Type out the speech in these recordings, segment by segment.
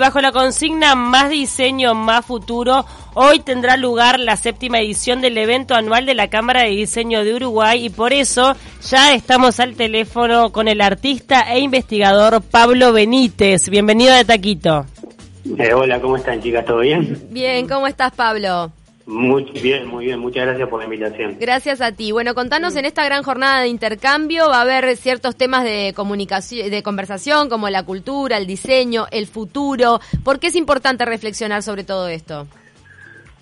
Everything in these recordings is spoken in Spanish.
Bajo la consigna Más diseño, más futuro, hoy tendrá lugar la séptima edición del evento anual de la Cámara de Diseño de Uruguay y por eso ya estamos al teléfono con el artista e investigador Pablo Benítez. Bienvenido de Taquito. Eh, hola, ¿cómo están chicas? ¿Todo bien? Bien, ¿cómo estás Pablo? Muy bien, muy bien. Muchas gracias por la invitación. Gracias a ti. Bueno, contanos en esta gran jornada de intercambio va a haber ciertos temas de comunicación, de conversación como la cultura, el diseño, el futuro. ¿Por qué es importante reflexionar sobre todo esto?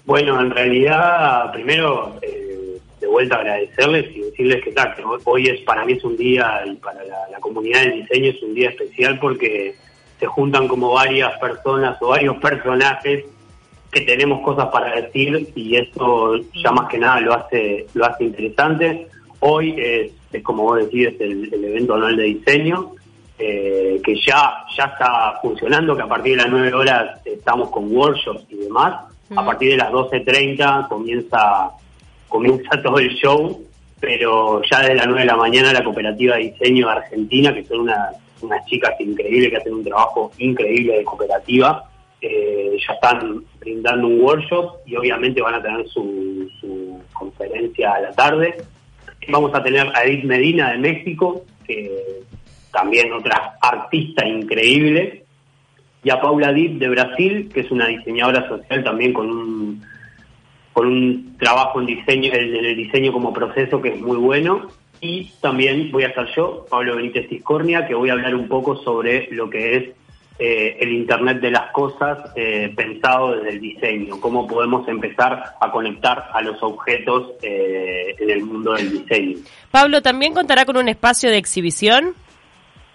Bueno, en realidad, primero eh, de vuelta agradecerles y decirles que, tal, hoy es para mí es un día y para la, la comunidad del diseño es un día especial porque se juntan como varias personas o varios personajes que tenemos cosas para decir y eso ya más que nada lo hace lo hace interesante. Hoy es, como vos decís, el, evento anual de diseño, eh, que ya, ya está funcionando, que a partir de las 9 horas estamos con workshops y demás. A partir de las 12.30 comienza, comienza todo el show, pero ya desde las 9 de la mañana la cooperativa de diseño de Argentina, que son unas, unas chicas increíbles que hacen un trabajo increíble de cooperativa, ya están brindando un workshop y obviamente van a tener su, conferencia a la tarde. Vamos a tener a Edith Medina de México, que también otra artista increíble, y a Paula Dip de Brasil, que es una diseñadora social también con un con un trabajo en diseño, en el diseño como proceso que es muy bueno. Y también voy a estar yo, Pablo Benítez Tiscornia, que voy a hablar un poco sobre lo que es eh, el Internet de las cosas eh, pensado desde el diseño, cómo podemos empezar a conectar a los objetos eh, en el mundo del diseño. Pablo, ¿también contará con un espacio de exhibición?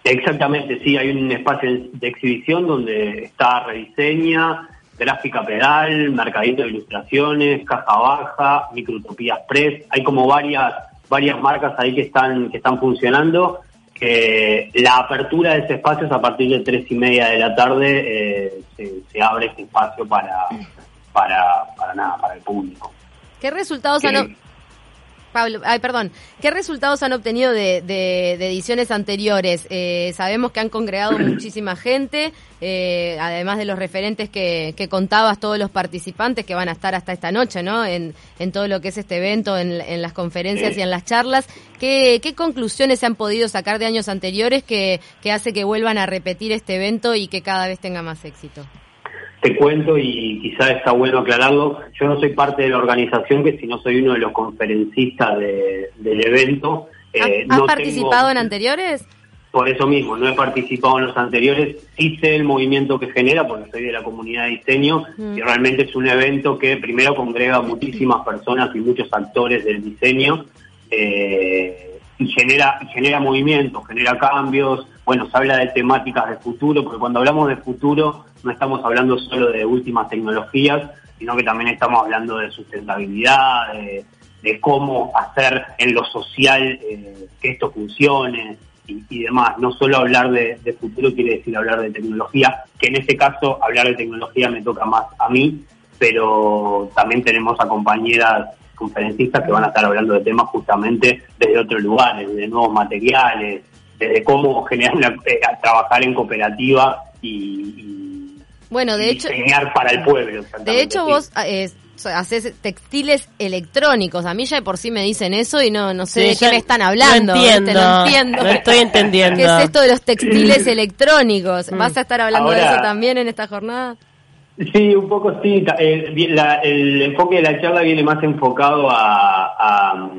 Exactamente, sí, hay un espacio de exhibición donde está Rediseña, Gráfica Pedal, Mercadito de Ilustraciones, Caja Baja, Microtopías Press, hay como varias varias marcas ahí que están que están funcionando la apertura de ese espacio es a partir de tres y media de la tarde, eh, se, abre este espacio para, para, para nada, para el público. ¿Qué resultados han... Pablo, ay, perdón. ¿Qué resultados han obtenido de, de, ediciones anteriores? Eh, sabemos que han congregado muchísima gente, eh, además de los referentes que, que, contabas, todos los participantes que van a estar hasta esta noche, ¿no? En, en todo lo que es este evento, en, en las conferencias y en las charlas. ¿Qué, ¿Qué, conclusiones se han podido sacar de años anteriores que, que hace que vuelvan a repetir este evento y que cada vez tenga más éxito? Te cuento y quizás está bueno aclararlo, yo no soy parte de la organización, que si no soy uno de los conferencistas del evento. Eh, ¿Has, participado en anteriores? Por eso mismo, no he participado en los anteriores, sí sé el movimiento que genera, porque soy de la comunidad de diseño, mm. y realmente es un evento que primero congrega muchísimas personas y muchos actores del diseño, eh, y genera, genera movimiento, genera cambios, bueno, se habla de temáticas de futuro, porque cuando hablamos de futuro no estamos hablando solo de últimas tecnologías, sino que también estamos hablando de sustentabilidad, de, cómo hacer en lo social eh, que esto funcione y, demás. No solo hablar de, futuro quiere decir hablar de tecnología, que en este caso hablar de tecnología me toca más a mí, pero también tenemos a compañeras conferencistas que van a estar hablando de temas justamente desde otros lugares, de nuevos materiales, desde cómo generar eh, trabajar en cooperativa y, bueno, de hecho, diseñar para el pueblo. De hecho, vos eh, haces textiles electrónicos. A mí ya de por sí me dicen eso y no no sé de qué me están hablando. No entiendo. No estoy entendiendo. ¿Qué es esto de los textiles electrónicos? ¿Vas a estar hablando de eso también en esta jornada? Sí, un poco sí. El, el enfoque de la charla viene más enfocado a, a,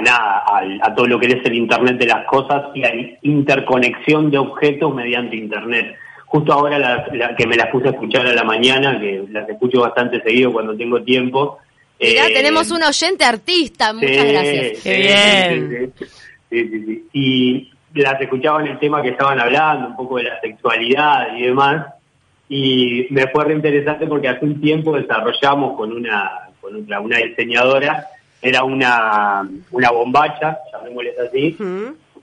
nada, a, todo lo que es el Internet de las cosas y a interconexión de objetos mediante Internet. Justo ahora la, que me las puse a escuchar a la mañana, que las escucho bastante seguido cuando tengo tiempo. Mirá, eh, tenemos un oyente artista, muchas gracias. Qué bien. Sí, sí, sí, Y las escuchaba en el tema que estaban hablando, un poco de la sexualidad y demás y me fue re interesante porque hace un tiempo desarrollamos con una, con otra, una diseñadora, era una, una bombacha, llamémosles así,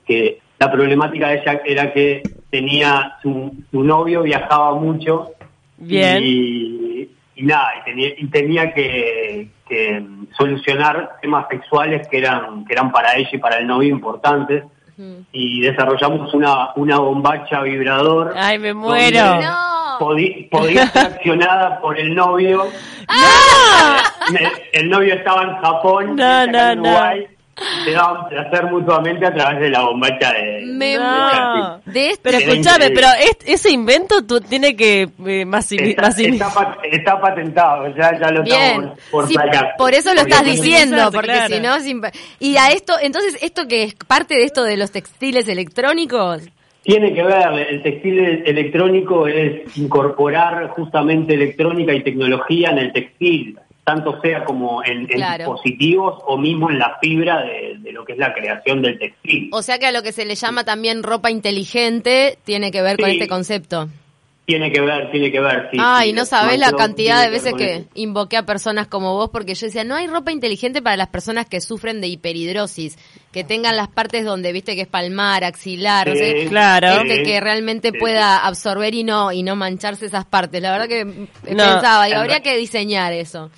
que la problemática de ella era que tenía su, su novio viajaba mucho Bien. Y, nada, y tenía, y tenía que, que, solucionar temas sexuales que eran, que eran para ella y para el novio importantes. Y desarrollamos una, una bombacha vibrador. ¡Ay, me muero! ¡No! Podía ser accionada por el novio. El novio estaba en Japón, no, no, Uruguay, no se daban placer mutuamente a través de la bombacha de... Me no. de este. Pero escúchame, pero ese invento tú tiene que eh, más, está, está, patentado, ya, ya lo Bien. por sí, Por eso lo estás diciendo, porque si no... Y a esto, entonces, ¿esto que es parte de esto de los textiles electrónicos? Tiene que ver, el textil electrónico es incorporar justamente electrónica y tecnología en el textil tanto sea como en, dispositivos o mismo en la fibra de, lo que es la creación del textil. O sea que a lo que se le llama también ropa inteligente tiene que ver con este concepto. Tiene que ver, tiene que ver, sí. Ay, no sabes la cantidad de veces que, invoqué a personas como vos porque yo decía, no hay ropa inteligente para las personas que sufren de hiperhidrosis, que tengan las partes donde, viste, que es palmar, axilar, o sea, claro. que realmente pueda absorber y no y no mancharse esas partes. La verdad que pensaba, y habría que diseñar eso.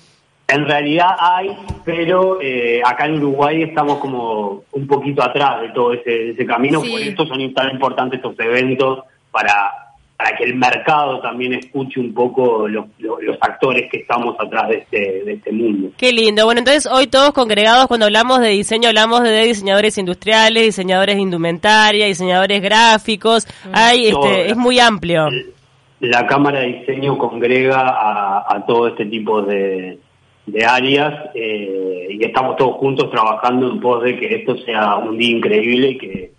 En realidad hay, pero eh, acá en Uruguay estamos como un poquito atrás de todo ese, camino, por eso son tan importantes estos eventos para, para que el mercado también escuche un poco los, los, actores que estamos atrás de este, de este mundo. Qué lindo. Bueno, entonces hoy todos congregados, cuando hablamos de diseño, hablamos de diseñadores industriales, diseñadores de indumentaria, diseñadores gráficos. Mm. Hay, este, es muy amplio. La Cámara de Diseño congrega a todo este tipo de de áreas eh, y estamos todos juntos trabajando en pos de que esto sea un día increíble y que,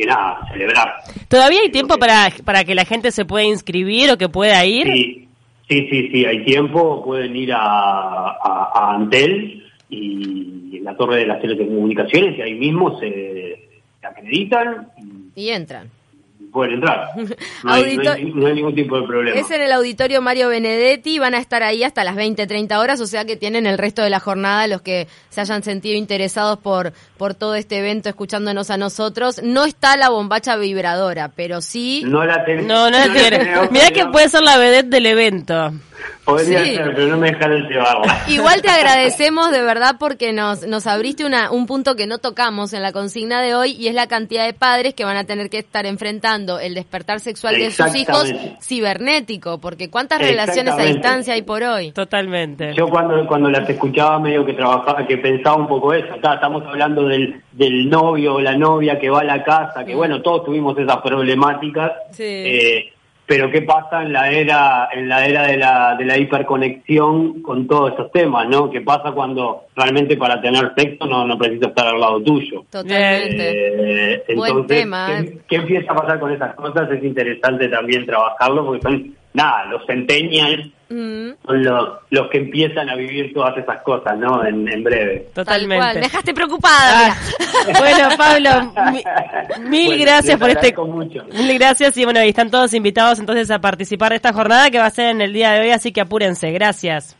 que nada, celebrar. ¿Todavía hay tiempo para, para que la gente se pueda inscribir o que pueda ir? Sí, sí, sí, sí hay tiempo. Pueden ir a, a, Antel y en la Torre de las Telecomunicaciones y ahí mismo se, se acreditan. y entran pueden entrar. No, hay, ningún tipo de problema. Es en el auditorio Mario Benedetti, van a estar ahí hasta las 20, 30 horas, o sea que tienen el resto de la jornada los que se hayan sentido interesados por, por todo este evento, escuchándonos a nosotros. No está la bombacha vibradora, pero sí... No la tenemos. No, no la tiene. Mira que puede ser la vedette del evento. Podría ser, pero no me dejaron llevarlo. Igual te agradecemos de verdad porque nos, nos abriste una, un punto que no tocamos en la consigna de hoy y es la cantidad de padres que van a tener que estar enfrentando el despertar sexual de sus hijos cibernético, porque cuántas relaciones a distancia hay por hoy. Totalmente. Yo cuando, cuando las escuchaba medio que trabajaba, que pensaba un poco eso, estamos hablando del, del novio o la novia que va a la casa, que bueno, todos tuvimos esas problemáticas. Sí. Eh, pero qué pasa en la era en la era de la, de la hiperconexión con todos esos temas, ¿no? ¿Qué pasa cuando realmente para tener sexo no, no preciso estar al lado tuyo? Totalmente. Eh, entonces, tema, ¿qué, ¿qué, empieza a pasar con esas cosas? Es interesante también trabajarlo porque son, nada, los centennials son los, que empiezan a vivir todas esas cosas, ¿no? En, breve. Totalmente. Me dejaste preocupada. Ah. bueno, Pablo, mil gracias por este. Mucho. Mil gracias y bueno, están todos invitados entonces a participar de esta jornada que va a ser en el día de hoy, así que apúrense. Gracias.